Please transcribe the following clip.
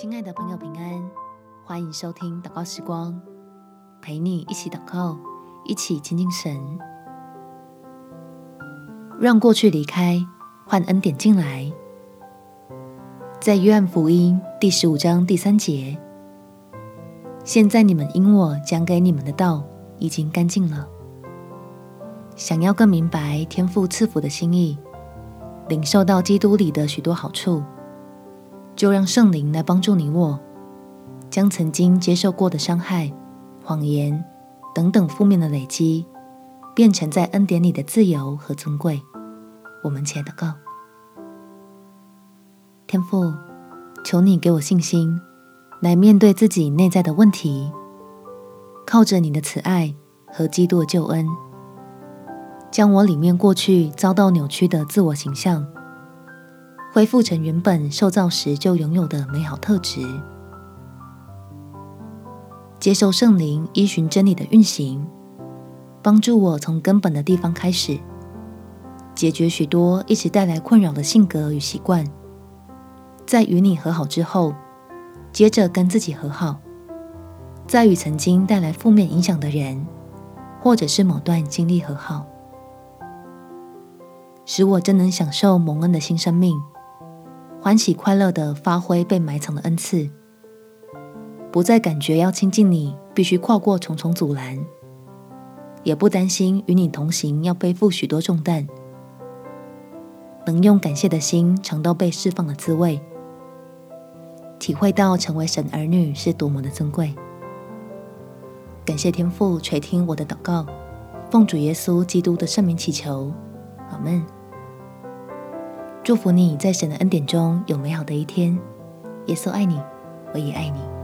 亲爱的朋友，平安，欢迎收听祷告时光，陪你一起祷告，一起亲近神，让过去离开，换恩典进来。在约翰福音第十五章第三节，现在你们因我讲给你们的道已经干净了。想要更明白天父赐福的心意，领受到基督里的许多好处。就让圣灵来帮助你我，将曾经接受过的伤害、谎言等等负面的累积，变成在恩典里的自由和尊贵。我们且祷告：天父，求你给我信心，来面对自己内在的问题，靠着你的慈爱和基督的救恩，将我里面过去遭到扭曲的自我形象。恢复成原本受造时就拥有的美好特质，接受圣灵依循真理的运行，帮助我从根本的地方开始，解决许多一直带来困扰的性格与习惯。在与你和好之后，接着跟自己和好，再与曾经带来负面影响的人，或者是某段经历和好，使我真能享受蒙恩的新生命。欢喜快乐地发挥被埋藏的恩赐，不再感觉要亲近你必须跨过重重阻拦，也不担心与你同行要背负许多重担，能用感谢的心尝到被释放的滋味，体会到成为神儿女是多么的尊贵。感谢天父垂听我的祷告，奉主耶稣基督的圣名祈求，阿门。祝福你在神的恩典中有美好的一天。耶稣爱你，我也爱你。